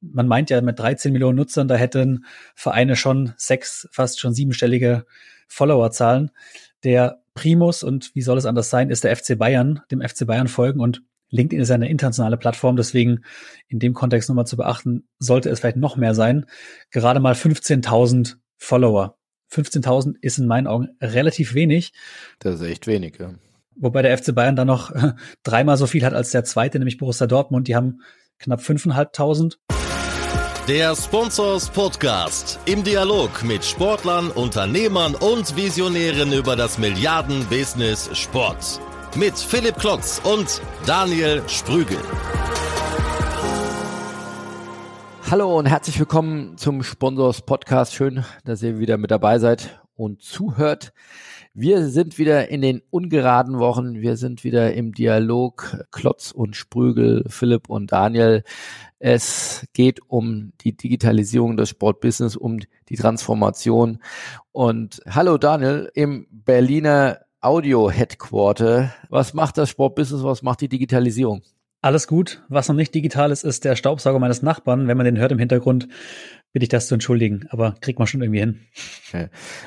man meint ja mit 13 Millionen Nutzern, da hätten Vereine schon sechs, fast schon siebenstellige Followerzahlen. Der Primus und wie soll es anders sein, ist der FC Bayern, dem FC Bayern folgen und LinkedIn ist eine internationale Plattform, deswegen in dem Kontext nochmal zu beachten, sollte es vielleicht noch mehr sein. Gerade mal 15.000 Follower. 15.000 ist in meinen Augen relativ wenig. Das ist echt wenig, ja. Wobei der FC Bayern dann noch dreimal so viel hat als der zweite, nämlich Borussia Dortmund. Die haben knapp 5.500. Der Sponsors Podcast im Dialog mit Sportlern, Unternehmern und Visionären über das Milliarden-Business Sport. Mit Philipp Klotz und Daniel Sprügel. Hallo und herzlich willkommen zum Sponsors Podcast. Schön, dass ihr wieder mit dabei seid und zuhört. Wir sind wieder in den ungeraden Wochen. Wir sind wieder im Dialog. Klotz und Sprügel, Philipp und Daniel. Es geht um die Digitalisierung des Sportbusiness, um die Transformation. Und hallo Daniel, im Berliner Audio Headquarter. Was macht das Sportbusiness? Was macht die Digitalisierung? Alles gut. Was noch nicht digital ist, ist der Staubsauger meines Nachbarn. Wenn man den hört im Hintergrund, bitte ich das zu entschuldigen, aber kriegt man schon irgendwie hin.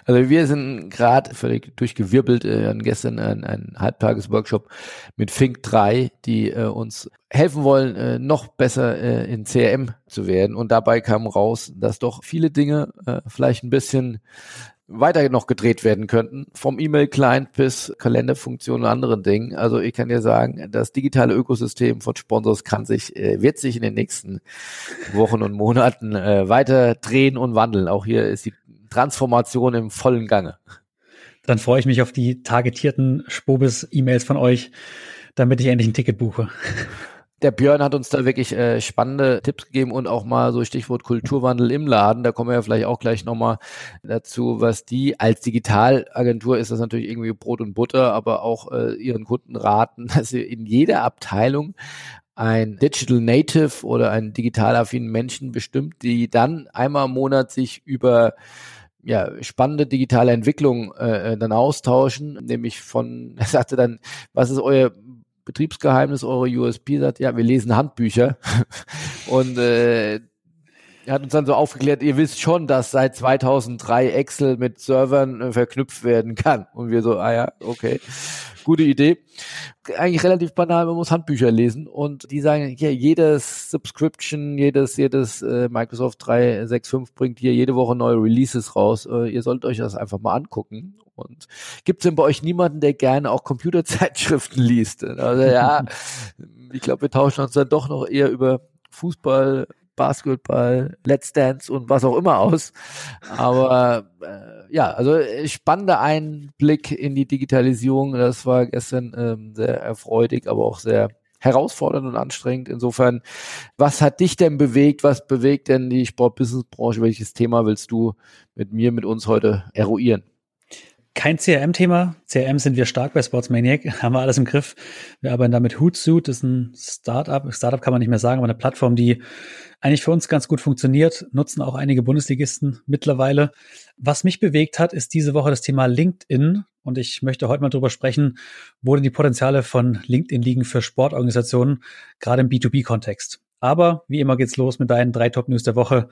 Also wir sind gerade völlig durchgewirbelt, äh, hatten gestern ein, ein Halbtages-Workshop mit Fink 3, die äh, uns helfen wollen, äh, noch besser äh, in CRM zu werden. Und dabei kam raus, dass doch viele Dinge äh, vielleicht ein bisschen weiter noch gedreht werden könnten, vom E-Mail-Client bis Kalenderfunktionen und anderen Dingen. Also ich kann dir sagen, das digitale Ökosystem von Sponsors kann sich, äh, wird sich in den nächsten Wochen und Monaten äh, weiter drehen und wandeln. Auch hier ist die Transformation im vollen Gange. Dann freue ich mich auf die targetierten Spobis-E-Mails von euch, damit ich endlich ein Ticket buche der Björn hat uns da wirklich äh, spannende Tipps gegeben und auch mal so Stichwort Kulturwandel im Laden. Da kommen wir ja vielleicht auch gleich nochmal dazu, was die als Digitalagentur ist das natürlich irgendwie Brot und Butter, aber auch äh, ihren Kunden raten, dass sie in jeder Abteilung ein Digital Native oder einen digital affinen Menschen bestimmt, die dann einmal im Monat sich über ja, spannende digitale Entwicklung äh, dann austauschen, nämlich von, er sagte dann, was ist euer Betriebsgeheimnis, eure USP sagt, ja, wir lesen Handbücher. und äh, er hat uns dann so aufgeklärt, ihr wisst schon, dass seit 2003 Excel mit Servern äh, verknüpft werden kann. Und wir so, ah ja, okay, gute Idee. Eigentlich relativ banal, man muss Handbücher lesen und die sagen, ja, jedes Subscription, jedes, jedes äh, Microsoft 365 bringt hier jede Woche neue Releases raus. Äh, ihr sollt euch das einfach mal angucken. Und gibt es denn bei euch niemanden, der gerne auch Computerzeitschriften liest? Also ja, ich glaube, wir tauschen uns dann doch noch eher über Fußball, Basketball, Let's Dance und was auch immer aus. Aber äh, ja, also äh, spannender Einblick in die Digitalisierung. Das war gestern ähm, sehr erfreulich, aber auch sehr herausfordernd und anstrengend. Insofern, was hat dich denn bewegt? Was bewegt denn die Sportbusinessbranche? Welches Thema willst du mit mir, mit uns heute eruieren? Kein CRM-Thema. CRM sind wir stark bei Sportsmaniac, haben wir alles im Griff. Wir arbeiten da mit Hootsuite, das ist ein Startup. Startup kann man nicht mehr sagen, aber eine Plattform, die eigentlich für uns ganz gut funktioniert, nutzen auch einige Bundesligisten mittlerweile. Was mich bewegt hat, ist diese Woche das Thema LinkedIn. Und ich möchte heute mal drüber sprechen, wo denn die Potenziale von LinkedIn liegen für Sportorganisationen, gerade im B2B-Kontext. Aber wie immer geht's los mit deinen drei Top-News der Woche.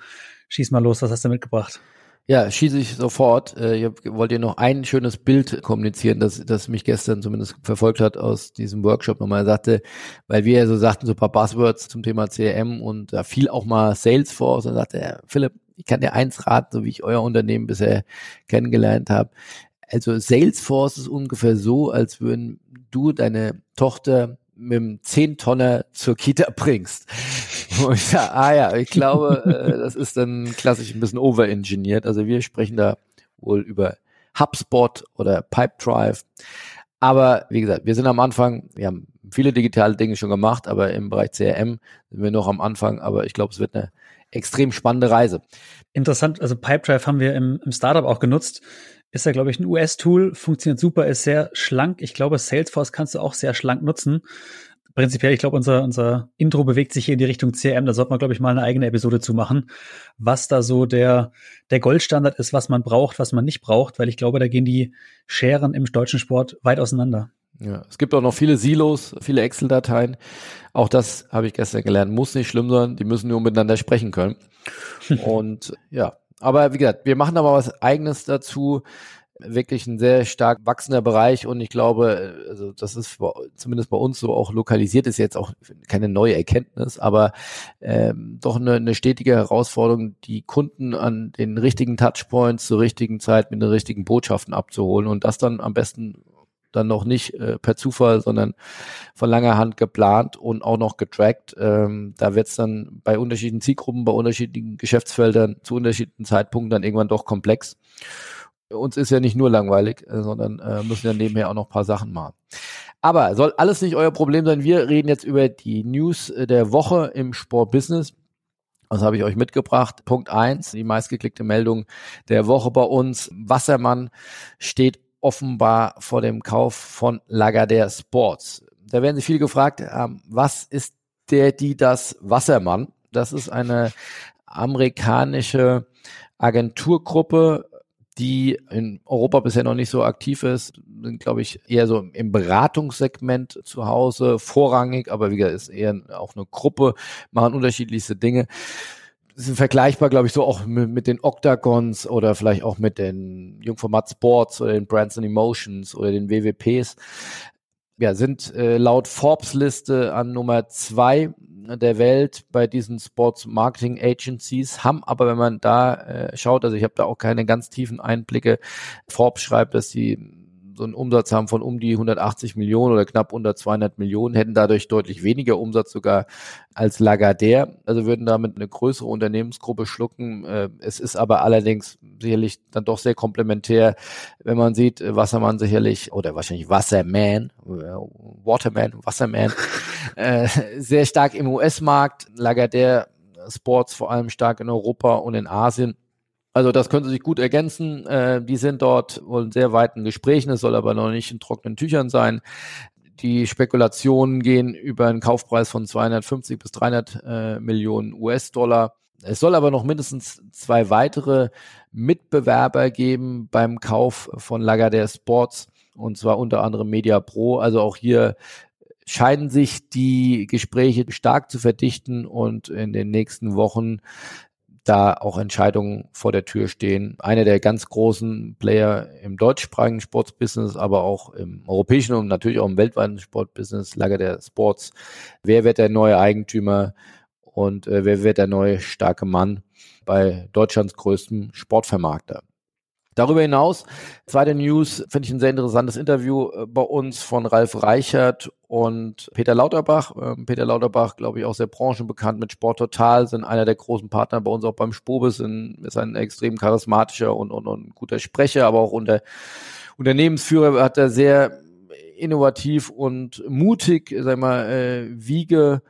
Schieß mal los, was hast du mitgebracht? Ja, schieße ich sofort. Äh, ich wollte dir noch ein schönes Bild kommunizieren, das, das mich gestern zumindest verfolgt hat aus diesem Workshop nochmal. Er sagte, weil wir ja so sagten, so ein paar Buzzwords zum Thema CRM und da fiel auch mal Salesforce und sagte, er, Philipp, ich kann dir eins raten, so wie ich euer Unternehmen bisher kennengelernt habe. Also Salesforce ist ungefähr so, als würden du deine Tochter mit einem 10-Tonner zur Kita bringst. Und ich sage, ah ja, ich glaube, äh, das ist dann klassisch ein bisschen overengineert. Also wir sprechen da wohl über HubSpot oder Pipedrive. Aber wie gesagt, wir sind am Anfang, wir haben viele digitale Dinge schon gemacht, aber im Bereich CRM sind wir noch am Anfang. Aber ich glaube, es wird eine extrem spannende Reise. Interessant, also Pipedrive haben wir im, im Startup auch genutzt. Ist ja, glaube ich, ein US-Tool, funktioniert super, ist sehr schlank. Ich glaube, Salesforce kannst du auch sehr schlank nutzen. Prinzipiell, ich glaube, unser, unser Intro bewegt sich hier in die Richtung CRM. Da sollte man, glaube ich, mal eine eigene Episode zu machen, was da so der, der Goldstandard ist, was man braucht, was man nicht braucht, weil ich glaube, da gehen die Scheren im deutschen Sport weit auseinander. Ja, es gibt auch noch viele Silos, viele Excel-Dateien. Auch das habe ich gestern gelernt. Muss nicht schlimm sein, die müssen nur miteinander sprechen können. Und ja, aber wie gesagt, wir machen aber was Eigenes dazu. Wirklich ein sehr stark wachsender Bereich und ich glaube, also das ist zumindest bei uns so auch lokalisiert, ist jetzt auch keine neue Erkenntnis, aber ähm, doch eine, eine stetige Herausforderung, die Kunden an den richtigen Touchpoints zur richtigen Zeit mit den richtigen Botschaften abzuholen und das dann am besten dann noch nicht äh, per Zufall, sondern von langer Hand geplant und auch noch getrackt. Ähm, da wird es dann bei unterschiedlichen Zielgruppen, bei unterschiedlichen Geschäftsfeldern zu unterschiedlichen Zeitpunkten dann irgendwann doch komplex uns ist ja nicht nur langweilig, äh, sondern äh, müssen ja nebenher auch noch paar Sachen machen. Aber soll alles nicht euer Problem sein. Wir reden jetzt über die News äh, der Woche im Sportbusiness. Was habe ich euch mitgebracht? Punkt eins, die meistgeklickte Meldung der Woche bei uns. Wassermann steht offenbar vor dem Kauf von Lagardère Sports. Da werden sich viele gefragt, ähm, was ist der, die, das Wassermann? Das ist eine amerikanische Agenturgruppe, die in Europa bisher noch nicht so aktiv ist, sind, glaube ich, eher so im Beratungssegment zu Hause, vorrangig, aber wie gesagt, ist eher auch eine Gruppe, machen unterschiedlichste Dinge. Sind vergleichbar, glaube ich, so auch mit, mit, den Octagons oder vielleicht auch mit den Jungformat Sports oder den Brands and Emotions oder den WWPs ja, sind äh, laut Forbes-Liste an Nummer zwei der Welt bei diesen Sports Marketing Agencies, haben aber, wenn man da äh, schaut, also ich habe da auch keine ganz tiefen Einblicke, Forbes schreibt, dass sie so einen Umsatz haben von um die 180 Millionen oder knapp unter 200 Millionen, hätten dadurch deutlich weniger Umsatz sogar als Lagardère, also würden damit eine größere Unternehmensgruppe schlucken. Äh, es ist aber allerdings sicherlich dann doch sehr komplementär, wenn man sieht, Wassermann sicherlich oder wahrscheinlich Wasserman, äh, Waterman, Wasserman, äh, sehr stark im US-Markt, Lagardère Sports vor allem stark in Europa und in Asien. Also das können sie sich gut ergänzen. Äh, die sind dort wohl in sehr weiten Gesprächen, es soll aber noch nicht in trockenen Tüchern sein. Die Spekulationen gehen über einen Kaufpreis von 250 bis 300 äh, Millionen US-Dollar. Es soll aber noch mindestens zwei weitere Mitbewerber geben beim Kauf von Lagardère Sports und zwar unter anderem Media Pro. Also auch hier scheiden sich die Gespräche stark zu verdichten und in den nächsten Wochen da auch Entscheidungen vor der Tür stehen. Einer der ganz großen Player im deutschsprachigen Sportsbusiness, aber auch im europäischen und natürlich auch im weltweiten Sportbusiness, Lager der Sports. Wer wird der neue Eigentümer und äh, wer wird der neue starke Mann bei Deutschlands größtem Sportvermarkter? Darüber hinaus, zweite News, finde ich ein sehr interessantes Interview äh, bei uns von Ralf Reichert und Peter Lauterbach. Ähm, Peter Lauterbach, glaube ich, auch sehr branchenbekannt mit Sport Total, sind einer der großen Partner bei uns auch beim Spobis, ist ein extrem charismatischer und, und, und guter Sprecher, aber auch unter Unternehmensführer hat er sehr innovativ und mutig, sag mal, äh, Wiege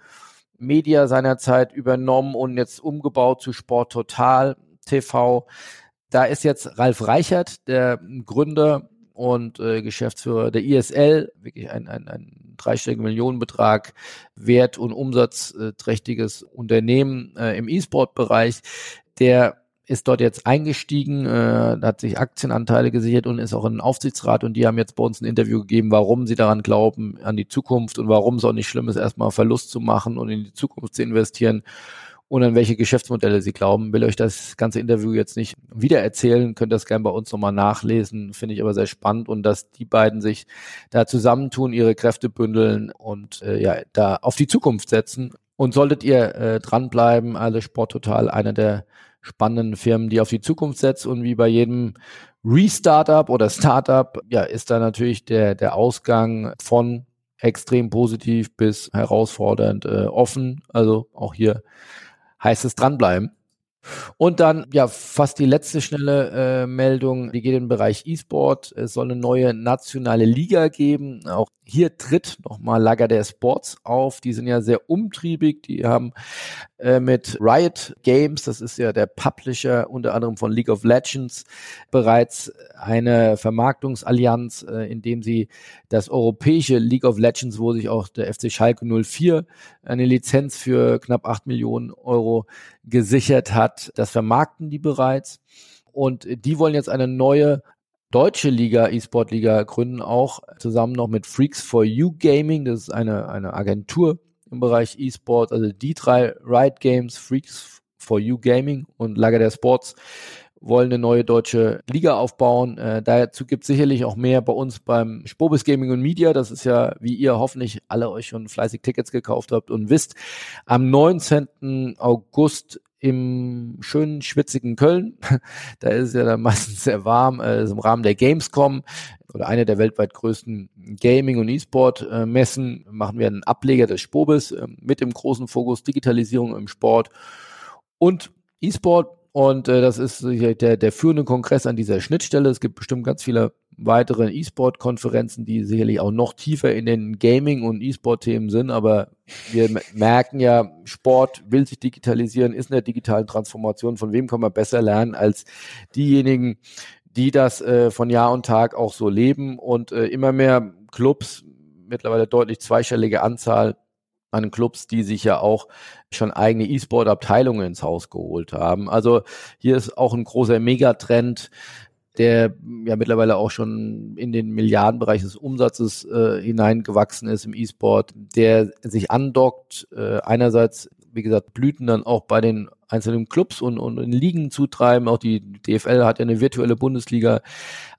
Media seinerzeit übernommen und jetzt umgebaut zu Sport Total TV da ist jetzt Ralf Reichert, der Gründer und äh, Geschäftsführer der ISL, wirklich ein, ein, ein dreistelliger Millionenbetrag wert und umsatzträchtiges Unternehmen äh, im E-Sport-Bereich, der ist dort jetzt eingestiegen, äh, hat sich Aktienanteile gesichert und ist auch in den Aufsichtsrat. Und die haben jetzt bei uns ein Interview gegeben, warum sie daran glauben, an die Zukunft und warum es auch nicht schlimm ist, erstmal Verlust zu machen und in die Zukunft zu investieren und an welche Geschäftsmodelle sie glauben. Will euch das ganze Interview jetzt nicht wieder erzählen, könnt das gerne bei uns nochmal nachlesen, finde ich aber sehr spannend und dass die beiden sich da zusammentun, ihre Kräfte bündeln und äh, ja, da auf die Zukunft setzen. Und solltet ihr äh, dranbleiben, alle Sport Total, einer der spannenden Firmen, die auf die Zukunft setzt und wie bei jedem Restartup oder Startup, ja, ist da natürlich der, der Ausgang von extrem positiv bis herausfordernd äh, offen. Also auch hier heißt es dranbleiben. Und dann, ja, fast die letzte schnelle äh, Meldung, die geht den Bereich E-Sport. Es soll eine neue nationale Liga geben. Auch hier tritt nochmal Lager der Sports auf. Die sind ja sehr umtriebig. Die haben äh, mit Riot Games, das ist ja der Publisher unter anderem von League of Legends, bereits eine Vermarktungsallianz, äh, in dem sie das europäische League of Legends, wo sich auch der FC Schalke 04 eine Lizenz für knapp acht Millionen Euro gesichert hat. Das vermarkten die bereits. Und die wollen jetzt eine neue deutsche Liga, E-Sport-Liga gründen, auch zusammen noch mit Freaks for You Gaming. Das ist eine, eine Agentur im Bereich E-Sport, also die drei Riot Games, Freaks for You Gaming und Lager der Sports wollen eine neue deutsche Liga aufbauen. Äh, dazu gibt es sicherlich auch mehr bei uns beim Spobis Gaming und Media. Das ist ja, wie ihr hoffentlich alle euch schon fleißig Tickets gekauft habt und wisst, am 19. August im schönen, schwitzigen Köln. da ist es ja dann meistens sehr warm. Äh, im Rahmen der Gamescom oder eine der weltweit größten Gaming- und E-Sport-Messen machen wir einen Ableger des Spobis äh, mit dem großen Fokus Digitalisierung im Sport und E-Sport. Und äh, das ist der, der führende Kongress an dieser Schnittstelle. Es gibt bestimmt ganz viele weitere E-Sport-Konferenzen, die sicherlich auch noch tiefer in den Gaming- und E-Sport-Themen sind. Aber wir merken ja, Sport will sich digitalisieren, ist in der digitalen Transformation. Von wem kann man besser lernen als diejenigen, die das äh, von Jahr und Tag auch so leben und äh, immer mehr Clubs, mittlerweile deutlich zweistellige Anzahl an Clubs, die sich ja auch schon eigene E-Sport-Abteilungen ins Haus geholt haben. Also hier ist auch ein großer Megatrend, der ja mittlerweile auch schon in den Milliardenbereich des Umsatzes äh, hineingewachsen ist im E-Sport, der sich andockt, äh, einerseits, wie gesagt, Blüten dann auch bei den einzelnen Clubs und, und in Ligen zutreiben. Auch die DFL hat ja eine virtuelle Bundesliga.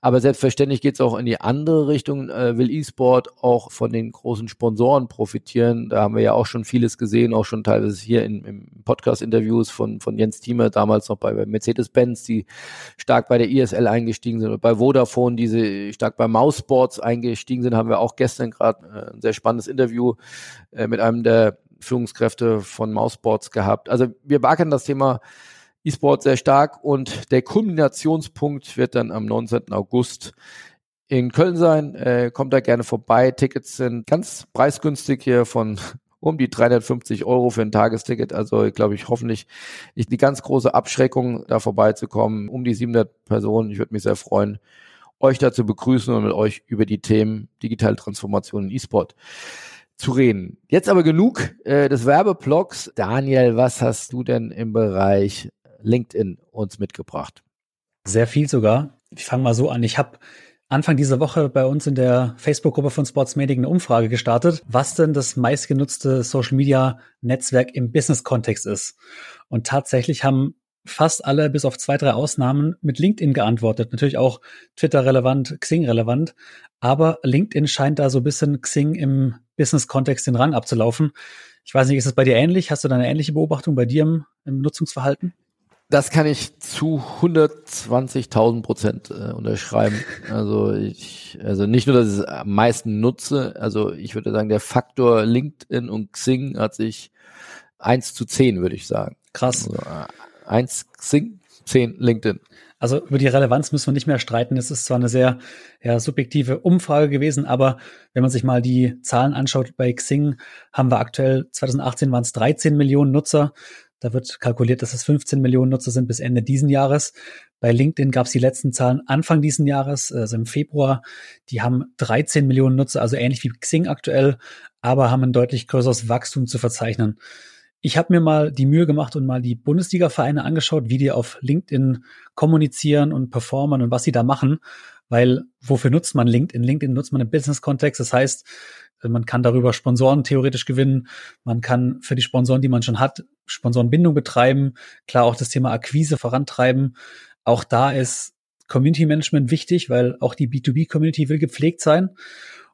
Aber selbstverständlich geht es auch in die andere Richtung, äh, will E-Sport auch von den großen Sponsoren profitieren. Da haben wir ja auch schon vieles gesehen, auch schon teilweise hier in, im Podcast-Interviews von, von Jens Thiemer, damals noch bei Mercedes-Benz, die stark bei der ISL eingestiegen sind, oder bei Vodafone, die sie stark bei Moussports eingestiegen sind, haben wir auch gestern gerade äh, ein sehr spannendes Interview äh, mit einem der Führungskräfte von Mouseboards gehabt. Also wir wagen das Thema E-Sport sehr stark und der Kulminationspunkt wird dann am 19. August in Köln sein. Äh, kommt da gerne vorbei. Tickets sind ganz preisgünstig hier von um die 350 Euro für ein Tagesticket. Also glaube ich hoffentlich nicht die ganz große Abschreckung, da vorbeizukommen. Um die 700 Personen. Ich würde mich sehr freuen, euch da zu begrüßen und mit euch über die Themen digitale Transformation in E-Sport zu reden. Jetzt aber genug äh, des Werbeblocks. Daniel, was hast du denn im Bereich LinkedIn uns mitgebracht? Sehr viel sogar. Ich fange mal so an. Ich habe Anfang dieser Woche bei uns in der Facebook-Gruppe von Sportsmedic eine Umfrage gestartet, was denn das meistgenutzte Social-Media-Netzwerk im Business-Kontext ist. Und tatsächlich haben fast alle, bis auf zwei, drei Ausnahmen, mit LinkedIn geantwortet. Natürlich auch Twitter relevant, Xing relevant. Aber LinkedIn scheint da so ein bisschen Xing im Business-Kontext den Rang abzulaufen. Ich weiß nicht, ist es bei dir ähnlich? Hast du da eine ähnliche Beobachtung bei dir im, im Nutzungsverhalten? Das kann ich zu 120.000 Prozent äh, unterschreiben. Also ich, also nicht nur, dass ich es am meisten nutze, also ich würde sagen, der Faktor LinkedIn und Xing hat sich eins zu zehn, würde ich sagen. Krass. Also, äh, eins Xing, zehn LinkedIn. Also über die Relevanz müssen wir nicht mehr streiten. Es ist zwar eine sehr ja, subjektive Umfrage gewesen, aber wenn man sich mal die Zahlen anschaut, bei Xing haben wir aktuell 2018 waren es 13 Millionen Nutzer. Da wird kalkuliert, dass es 15 Millionen Nutzer sind bis Ende diesen Jahres. Bei LinkedIn gab es die letzten Zahlen Anfang diesen Jahres, also im Februar. Die haben 13 Millionen Nutzer, also ähnlich wie Xing aktuell, aber haben ein deutlich größeres Wachstum zu verzeichnen. Ich habe mir mal die Mühe gemacht und mal die Bundesliga-Vereine angeschaut, wie die auf LinkedIn kommunizieren und performen und was sie da machen. Weil wofür nutzt man LinkedIn? LinkedIn nutzt man im Business-Kontext. Das heißt, man kann darüber Sponsoren theoretisch gewinnen. Man kann für die Sponsoren, die man schon hat, Sponsorenbindung betreiben. Klar auch das Thema Akquise vorantreiben. Auch da ist Community Management wichtig, weil auch die B2B-Community will gepflegt sein.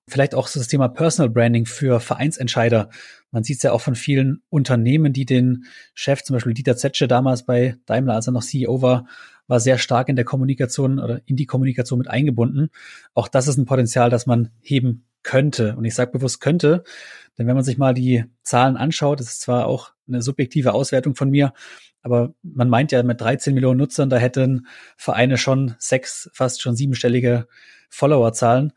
Vielleicht auch das Thema Personal Branding für Vereinsentscheider. Man sieht es ja auch von vielen Unternehmen, die den Chef, zum Beispiel Dieter Zetsche damals bei Daimler, als er noch CEO war, war sehr stark in der Kommunikation oder in die Kommunikation mit eingebunden. Auch das ist ein Potenzial, das man heben könnte. Und ich sage bewusst könnte, denn wenn man sich mal die Zahlen anschaut, das ist zwar auch eine subjektive Auswertung von mir, aber man meint ja mit 13 Millionen Nutzern, da hätten Vereine schon sechs, fast schon siebenstellige Followerzahlen.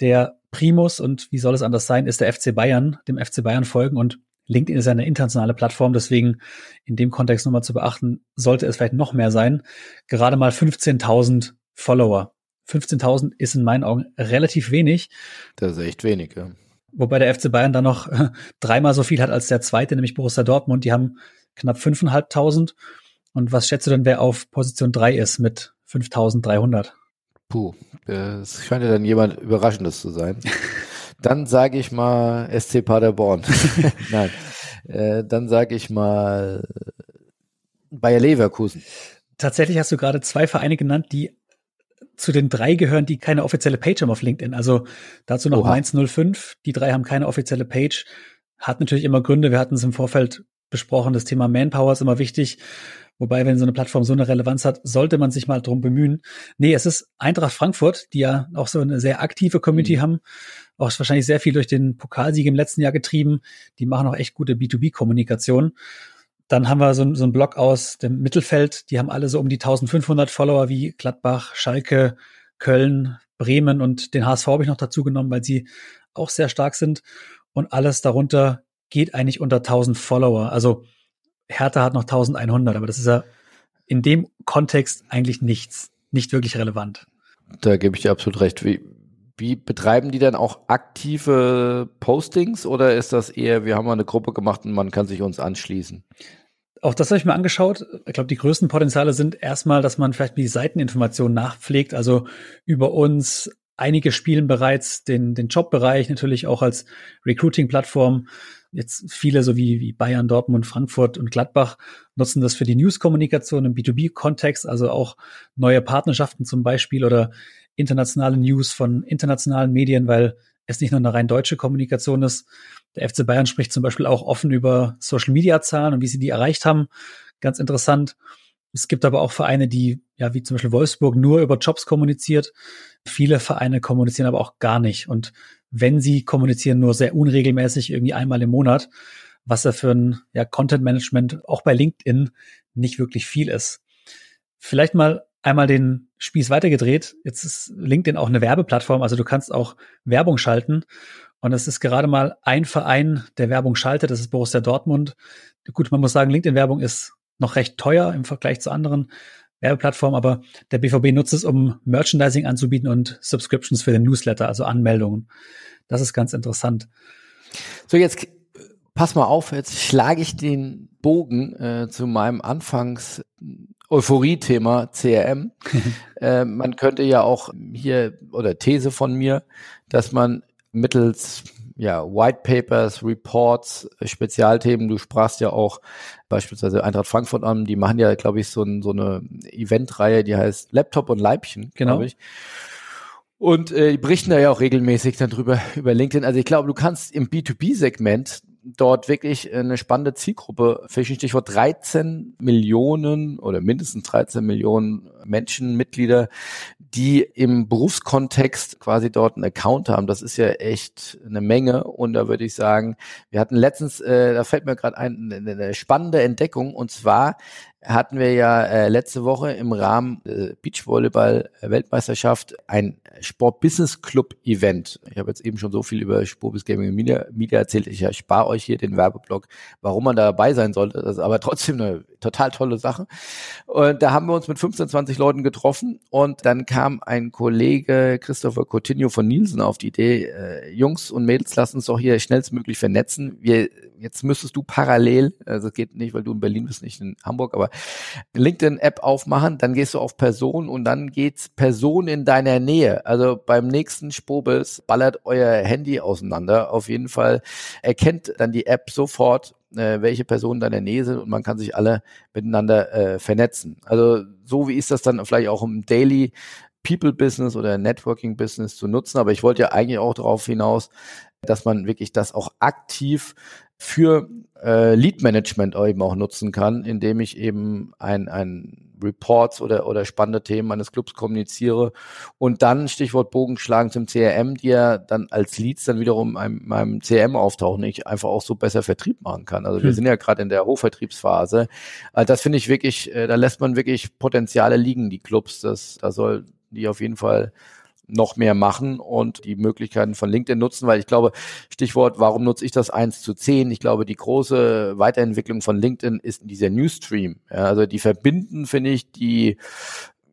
Der Primus und wie soll es anders sein, ist der FC Bayern, dem FC Bayern folgen und LinkedIn ist eine internationale Plattform, deswegen in dem Kontext nochmal zu beachten, sollte es vielleicht noch mehr sein. Gerade mal 15.000 Follower. 15.000 ist in meinen Augen relativ wenig. Das ist echt wenig, ja. Wobei der FC Bayern da noch dreimal so viel hat als der zweite, nämlich Borussia Dortmund. Die haben knapp 5.500. Und was schätzt du denn, wer auf Position 3 ist mit 5.300? Puh, es scheint ja dann jemand Überraschendes zu sein. Dann sage ich mal SC Paderborn. Nein. Äh, dann sage ich mal Bayer Leverkusen. Tatsächlich hast du gerade zwei Vereine genannt, die zu den drei gehören, die keine offizielle Page haben auf LinkedIn. Also dazu noch Oha. Mainz 05. Die drei haben keine offizielle Page. Hat natürlich immer Gründe. Wir hatten es im Vorfeld besprochen. Das Thema Manpower ist immer wichtig. Wobei, wenn so eine Plattform so eine Relevanz hat, sollte man sich mal drum bemühen. Nee, es ist Eintracht Frankfurt, die ja auch so eine sehr aktive Community mhm. haben. Auch wahrscheinlich sehr viel durch den Pokalsieg im letzten Jahr getrieben. Die machen auch echt gute B2B-Kommunikation. Dann haben wir so, so einen Blog aus dem Mittelfeld. Die haben alle so um die 1500 Follower wie Gladbach, Schalke, Köln, Bremen und den HSV habe ich noch dazu genommen, weil sie auch sehr stark sind. Und alles darunter geht eigentlich unter 1000 Follower. Also Hertha hat noch 1100, aber das ist ja in dem Kontext eigentlich nichts, nicht wirklich relevant. Da gebe ich dir absolut recht. Wie, wie betreiben die dann auch aktive Postings oder ist das eher, wir haben mal eine Gruppe gemacht und man kann sich uns anschließen? Auch das habe ich mir angeschaut. Ich glaube, die größten Potenziale sind erstmal, dass man vielleicht die Seiteninformationen nachpflegt, also über uns. Einige spielen bereits den, den Jobbereich natürlich auch als Recruiting-Plattform. Jetzt viele, so wie, wie Bayern, Dortmund, Frankfurt und Gladbach, nutzen das für die News-Kommunikation im B2B-Kontext, also auch neue Partnerschaften zum Beispiel oder internationale News von internationalen Medien, weil es nicht nur eine rein deutsche Kommunikation ist. Der FC Bayern spricht zum Beispiel auch offen über Social-Media-Zahlen und wie sie die erreicht haben. Ganz interessant. Es gibt aber auch Vereine, die, ja, wie zum Beispiel Wolfsburg, nur über Jobs kommuniziert. Viele Vereine kommunizieren aber auch gar nicht. Und wenn sie kommunizieren, nur sehr unregelmäßig, irgendwie einmal im Monat, was ja für ein ja, Content-Management auch bei LinkedIn nicht wirklich viel ist. Vielleicht mal einmal den Spieß weitergedreht. Jetzt ist LinkedIn auch eine Werbeplattform, also du kannst auch Werbung schalten. Und es ist gerade mal ein Verein, der Werbung schaltet, das ist Borussia Dortmund. Gut, man muss sagen, LinkedIn-Werbung ist noch recht teuer im Vergleich zu anderen Werbeplattformen, aber der BVB nutzt es, um Merchandising anzubieten und Subscriptions für den Newsletter, also Anmeldungen. Das ist ganz interessant. So, jetzt pass mal auf, jetzt schlage ich den Bogen äh, zu meinem Anfangs Euphorie-Thema CRM. äh, man könnte ja auch hier, oder These von mir, dass man mittels ja, White Papers, Reports, äh, Spezialthemen, du sprachst ja auch beispielsweise Eintracht Frankfurt an, die machen ja, glaube ich, so, ein, so eine Eventreihe, die heißt Laptop und Leibchen, genau. ich. Und äh, die berichten da ja auch regelmäßig dann drüber über LinkedIn. Also ich glaube, du kannst im B2B-Segment dort wirklich eine spannende Zielgruppe fischen. Stichwort 13 Millionen oder mindestens 13 Millionen Menschen, Mitglieder, die im Berufskontext quasi dort einen Account haben. Das ist ja echt eine Menge. Und da würde ich sagen, wir hatten letztens, äh, da fällt mir gerade ein, eine spannende Entdeckung. Und zwar hatten wir ja äh, letzte Woche im Rahmen äh, Beachvolleyball-Weltmeisterschaft ein Sport-Business-Club-Event. Ich habe jetzt eben schon so viel über Sport Gaming Media, Media erzählt. Ich erspare euch hier den Werbeblock, warum man da dabei sein sollte. Das ist aber trotzdem eine total tolle Sache. Und da haben wir uns mit 15, 20 Leuten getroffen und dann kam ein Kollege, Christopher Coutinho von Nielsen, auf die Idee, äh, Jungs und Mädels, lasst uns doch hier schnellstmöglich vernetzen. Wir jetzt müsstest du parallel, also geht nicht, weil du in Berlin bist, nicht in Hamburg, aber LinkedIn-App aufmachen, dann gehst du auf Person und dann geht's Person in deiner Nähe. Also beim nächsten Spobels ballert euer Handy auseinander. Auf jeden Fall erkennt dann die App sofort, äh, welche Personen in deiner Nähe sind und man kann sich alle miteinander äh, vernetzen. Also so wie ist das dann vielleicht auch im Daily People-Business oder Networking-Business zu nutzen. Aber ich wollte ja eigentlich auch darauf hinaus, dass man wirklich das auch aktiv für äh, Lead Management eben auch nutzen kann, indem ich eben ein, ein Reports oder, oder spannende Themen meines Clubs kommuniziere und dann Stichwort Bogen schlagen zum CRM, die ja dann als Leads dann wiederum in meinem CRM auftauchen, ich einfach auch so besser Vertrieb machen kann. Also wir hm. sind ja gerade in der Hochvertriebsphase. Also das finde ich wirklich, äh, da lässt man wirklich Potenziale liegen, die Clubs. Das, da soll die auf jeden Fall noch mehr machen und die Möglichkeiten von LinkedIn nutzen, weil ich glaube, Stichwort, warum nutze ich das 1 zu 10? Ich glaube, die große Weiterentwicklung von LinkedIn ist dieser Newsstream. Ja, also die verbinden, finde ich, die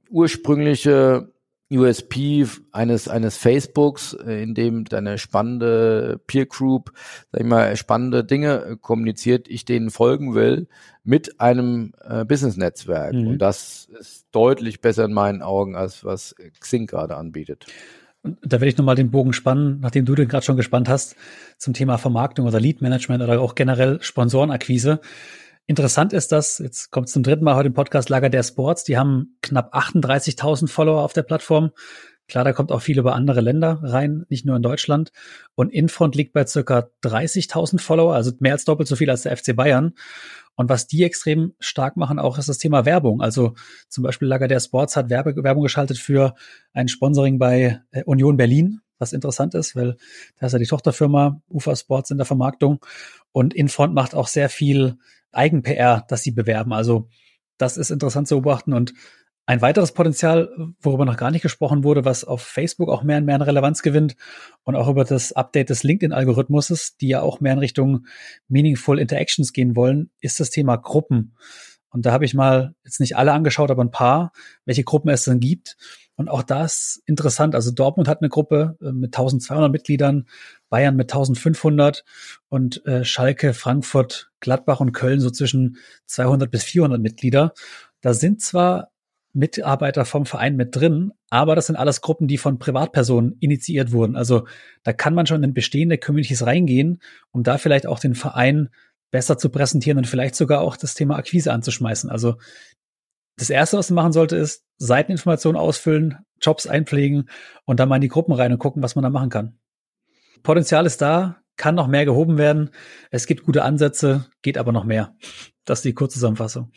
ursprüngliche USP eines eines Facebooks, äh, in dem deine spannende Peer Group, sag ich mal, spannende Dinge äh, kommuniziert, ich denen folgen will mit einem äh, Business Netzwerk mhm. und das ist deutlich besser in meinen Augen als was Xing gerade anbietet. Und da werde ich nochmal den Bogen spannen, nachdem du den gerade schon gespannt hast, zum Thema Vermarktung oder Lead Management oder auch generell Sponsorenakquise. Interessant ist das, jetzt kommt zum dritten Mal heute im Podcast Lager der Sports, die haben knapp 38.000 Follower auf der Plattform. Klar, da kommt auch viel über andere Länder rein, nicht nur in Deutschland. Und Infront liegt bei circa 30.000 Follower, also mehr als doppelt so viel als der FC Bayern. Und was die extrem stark machen, auch ist das Thema Werbung. Also zum Beispiel Lager der Sports hat Werbe Werbung geschaltet für ein Sponsoring bei äh, Union Berlin, was interessant ist, weil da ist ja die Tochterfirma UFA Sports in der Vermarktung. Und Infront macht auch sehr viel Eigen-PR, das sie bewerben. Also das ist interessant zu beobachten. Und ein weiteres Potenzial, worüber noch gar nicht gesprochen wurde, was auf Facebook auch mehr und mehr an Relevanz gewinnt und auch über das Update des LinkedIn-Algorithmuses, die ja auch mehr in Richtung Meaningful Interactions gehen wollen, ist das Thema Gruppen. Und da habe ich mal jetzt nicht alle angeschaut, aber ein paar, welche Gruppen es denn gibt. Und auch das interessant. Also Dortmund hat eine Gruppe äh, mit 1200 Mitgliedern, Bayern mit 1500 und äh, Schalke, Frankfurt, Gladbach und Köln so zwischen 200 bis 400 Mitglieder. Da sind zwar Mitarbeiter vom Verein mit drin, aber das sind alles Gruppen, die von Privatpersonen initiiert wurden. Also da kann man schon in bestehende Communities reingehen, um da vielleicht auch den Verein besser zu präsentieren und vielleicht sogar auch das Thema Akquise anzuschmeißen. Also das erste, was man machen sollte, ist Seiteninformationen ausfüllen, Jobs einpflegen und dann mal in die Gruppen rein und gucken, was man da machen kann. Potenzial ist da, kann noch mehr gehoben werden. Es gibt gute Ansätze, geht aber noch mehr. Das ist die Kurzzusammenfassung.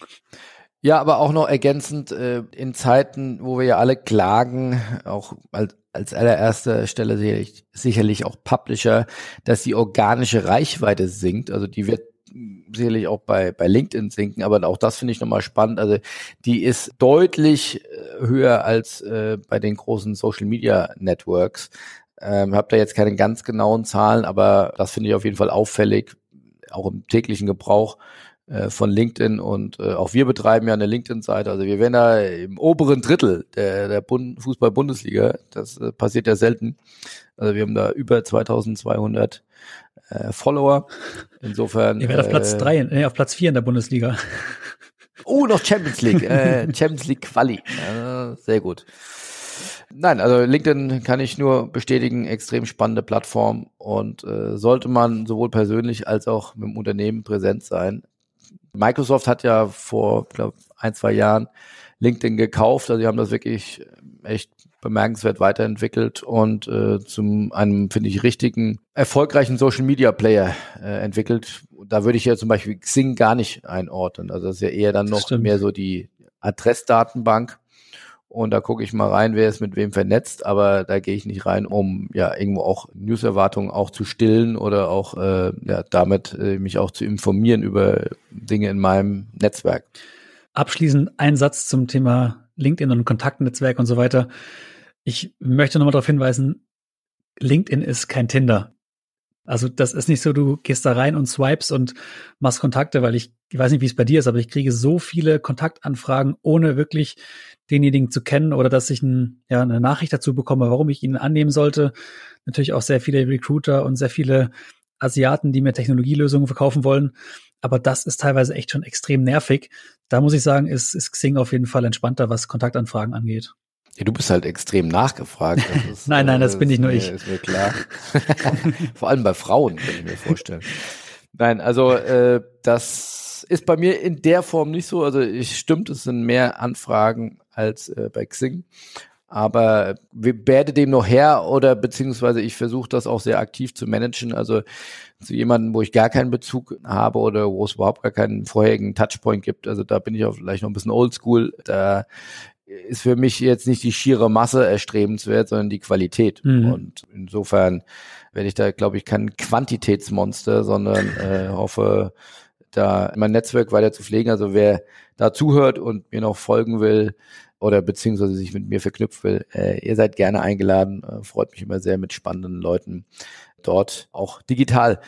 Ja, aber auch noch ergänzend äh, in Zeiten, wo wir ja alle klagen, auch als, als allererster Stelle sicherlich, sicherlich auch Publisher, dass die organische Reichweite sinkt. Also die wird sicherlich auch bei, bei LinkedIn sinken, aber auch das finde ich nochmal spannend. Also die ist deutlich äh, höher als äh, bei den großen Social Media Networks. Ähm, habe da jetzt keine ganz genauen Zahlen, aber das finde ich auf jeden Fall auffällig, auch im täglichen Gebrauch von LinkedIn und äh, auch wir betreiben ja eine LinkedIn-Seite. Also wir wären da im oberen Drittel der, der Fußball-Bundesliga. Das äh, passiert ja selten. Also wir haben da über 2200 äh, Follower. Insofern. Ihr werdet auf Platz äh, drei, nee, auf Platz vier in der Bundesliga. Oh, noch Champions League, äh, Champions League Quali. Sehr gut. Nein, also LinkedIn kann ich nur bestätigen, extrem spannende Plattform und äh, sollte man sowohl persönlich als auch mit dem Unternehmen präsent sein. Microsoft hat ja vor, glaube ein, zwei Jahren LinkedIn gekauft. Also sie haben das wirklich äh, echt bemerkenswert weiterentwickelt und äh, zum einem, finde ich, richtigen, erfolgreichen Social Media Player äh, entwickelt. Da würde ich ja zum Beispiel Xing gar nicht einordnen. Also das ist ja eher dann noch mehr so die Adressdatenbank. Und da gucke ich mal rein, wer ist mit wem vernetzt, aber da gehe ich nicht rein, um ja irgendwo auch News-Erwartungen auch zu stillen oder auch äh, ja damit äh, mich auch zu informieren über Dinge in meinem Netzwerk. Abschließend ein Satz zum Thema LinkedIn und Kontaktnetzwerk und so weiter. Ich möchte nochmal darauf hinweisen, LinkedIn ist kein Tinder. Also das ist nicht so, du gehst da rein und swipes und machst Kontakte, weil ich, ich weiß nicht, wie es bei dir ist, aber ich kriege so viele Kontaktanfragen, ohne wirklich denjenigen zu kennen oder dass ich ein, ja, eine Nachricht dazu bekomme, warum ich ihn annehmen sollte. Natürlich auch sehr viele Recruiter und sehr viele Asiaten, die mir Technologielösungen verkaufen wollen. Aber das ist teilweise echt schon extrem nervig. Da muss ich sagen, ist, ist Xing auf jeden Fall entspannter, was Kontaktanfragen angeht. Ja, du bist halt extrem nachgefragt. Ist, nein, nein, das, äh, bin nicht nur ich. Ist mir klar. Vor allem bei Frauen, kann ich mir vorstellen. Nein, also äh, das ist bei mir in der Form nicht so. Also ich stimmt, es sind mehr Anfragen als äh, bei Xing. Aber wir werde dem noch her oder beziehungsweise ich versuche das auch sehr aktiv zu managen. Also zu jemandem, wo ich gar keinen Bezug habe oder wo es überhaupt gar keinen vorherigen Touchpoint gibt. Also da bin ich auch vielleicht noch ein bisschen oldschool. Da ist für mich jetzt nicht die schiere Masse erstrebenswert, sondern die Qualität. Mhm. Und insofern werde ich da, glaube ich, kein Quantitätsmonster, sondern äh, hoffe, da mein Netzwerk weiter zu pflegen. Also wer da zuhört und mir noch folgen will oder beziehungsweise sich mit mir verknüpfen will, äh, ihr seid gerne eingeladen. Äh, freut mich immer sehr mit spannenden Leuten dort auch digital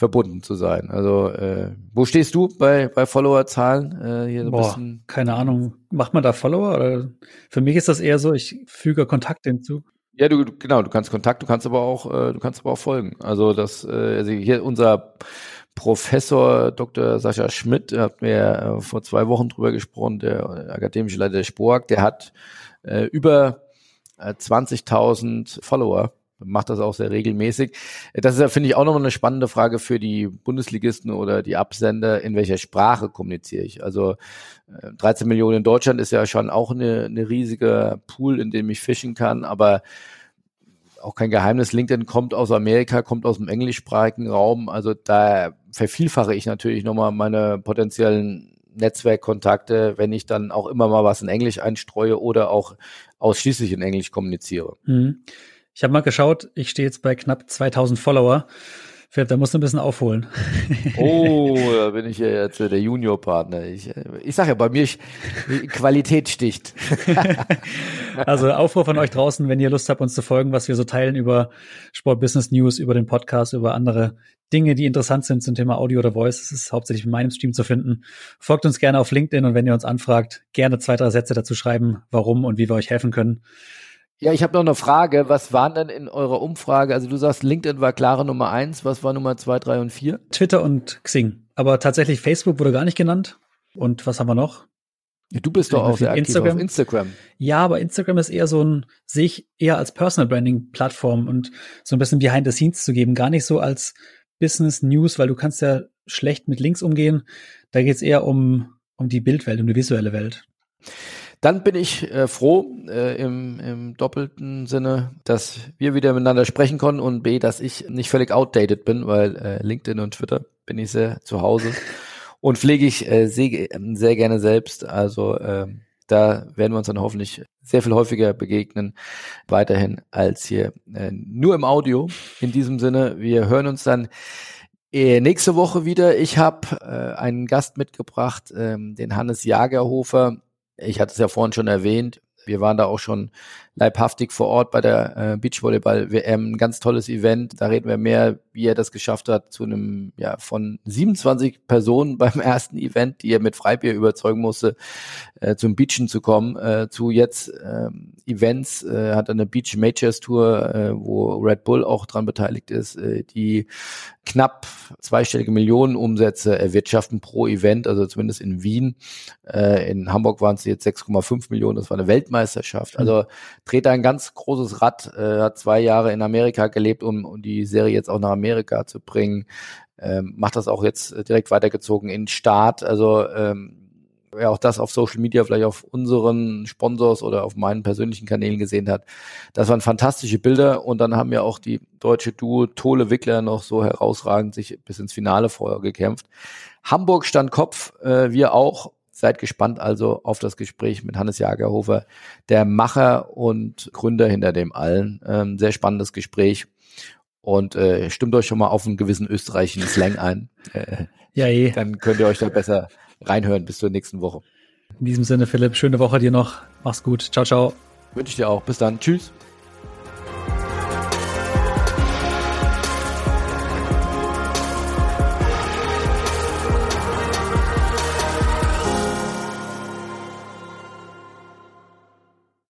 verbunden zu sein. Also äh, wo stehst du bei, bei Followerzahlen? Äh, hier so Boah, keine Ahnung. Macht man da Follower? Oder? Für mich ist das eher so, ich füge Kontakte hinzu. Ja, du genau, du kannst Kontakt, du kannst aber auch, äh, du kannst aber auch folgen. Also das, äh, also hier unser Professor Dr. Sascha Schmidt hat mir äh, vor zwei Wochen drüber gesprochen, der akademische Leiter der SPOAG, der hat äh, über äh, 20.000 Follower macht das auch sehr regelmäßig. Das ist ja, finde ich, auch nochmal eine spannende Frage für die Bundesligisten oder die Absender, in welcher Sprache kommuniziere ich. Also 13 äh, Millionen in Deutschland ist ja schon auch eine, eine riesige Pool, in dem ich fischen kann, aber auch kein Geheimnis, LinkedIn kommt aus Amerika, kommt aus dem englischsprachigen Raum. Also da vervielfache ich natürlich nochmal meine potenziellen Netzwerkkontakte, wenn ich dann auch immer mal was in Englisch einstreue oder auch ausschließlich in Englisch kommuniziere. Mhm. Ich habe mal geschaut, ich stehe jetzt bei knapp 2000 Follower. Philipp, da musst du ein bisschen aufholen. Oh, da bin ich ja jetzt der Juniorpartner. Ich, ich sage ja, bei mir Qualität sticht. also Aufruf von euch draußen, wenn ihr Lust habt, uns zu folgen, was wir so teilen über Sport Business News, über den Podcast, über andere Dinge, die interessant sind zum Thema Audio oder Voice. Das ist hauptsächlich in meinem Stream zu finden. Folgt uns gerne auf LinkedIn und wenn ihr uns anfragt, gerne zwei, drei Sätze dazu schreiben, warum und wie wir euch helfen können. Ja, ich habe noch eine Frage. Was waren denn in eurer Umfrage? Also du sagst, LinkedIn war klare Nummer eins. Was war Nummer zwei, drei und vier? Twitter und Xing. Aber tatsächlich Facebook wurde gar nicht genannt. Und was haben wir noch? Ja, du bist doch auch sehr aktiv Instagram. auf Instagram. Ja, aber Instagram ist eher so ein, sehe ich eher als Personal Branding Plattform und so ein bisschen Behind the Scenes zu geben. Gar nicht so als Business News, weil du kannst ja schlecht mit Links umgehen. Da geht es eher um, um die Bildwelt, um die visuelle Welt. Dann bin ich äh, froh äh, im, im doppelten Sinne, dass wir wieder miteinander sprechen konnten und B, dass ich nicht völlig outdated bin, weil äh, LinkedIn und Twitter bin ich sehr zu Hause und pflege ich äh, sehr, sehr gerne selbst. Also äh, da werden wir uns dann hoffentlich sehr viel häufiger begegnen, weiterhin als hier äh, nur im Audio. In diesem Sinne, wir hören uns dann äh, nächste Woche wieder. Ich habe äh, einen Gast mitgebracht, ähm, den Hannes Jagerhofer. Ich hatte es ja vorhin schon erwähnt. Wir waren da auch schon leibhaftig vor Ort bei der äh, Beachvolleyball-WM. Ein ganz tolles Event. Da reden wir mehr, wie er das geschafft hat, zu einem, ja, von 27 Personen beim ersten Event, die er mit Freibier überzeugen musste, äh, zum Beachen zu kommen, äh, zu jetzt äh, Events, äh, hat eine Beach Majors Tour, äh, wo Red Bull auch dran beteiligt ist, äh, die knapp zweistellige Millionenumsätze erwirtschaften pro Event, also zumindest in Wien. Äh, in Hamburg waren es jetzt 6,5 Millionen, das war eine Weltmeisterschaft. Also dreht ein ganz großes Rad, äh, hat zwei Jahre in Amerika gelebt, um, um die Serie jetzt auch nach Amerika zu bringen. Ähm, macht das auch jetzt direkt weitergezogen in Start. Also ähm, wer auch das auf Social Media vielleicht auf unseren Sponsors oder auf meinen persönlichen Kanälen gesehen hat, das waren fantastische Bilder und dann haben ja auch die deutsche Duo Tole Wickler noch so herausragend sich bis ins Finale vorher gekämpft. Hamburg stand Kopf, äh, wir auch Seid gespannt also auf das Gespräch mit Hannes Jagerhofer, der Macher und Gründer hinter dem allen. Ähm, sehr spannendes Gespräch. Und äh, stimmt euch schon mal auf einen gewissen österreichischen Slang ein. Äh, ja, eh. Dann könnt ihr euch da besser reinhören bis zur nächsten Woche. In diesem Sinne, Philipp, schöne Woche dir noch. Mach's gut. Ciao, ciao. Wünsche ich dir auch. Bis dann. Tschüss.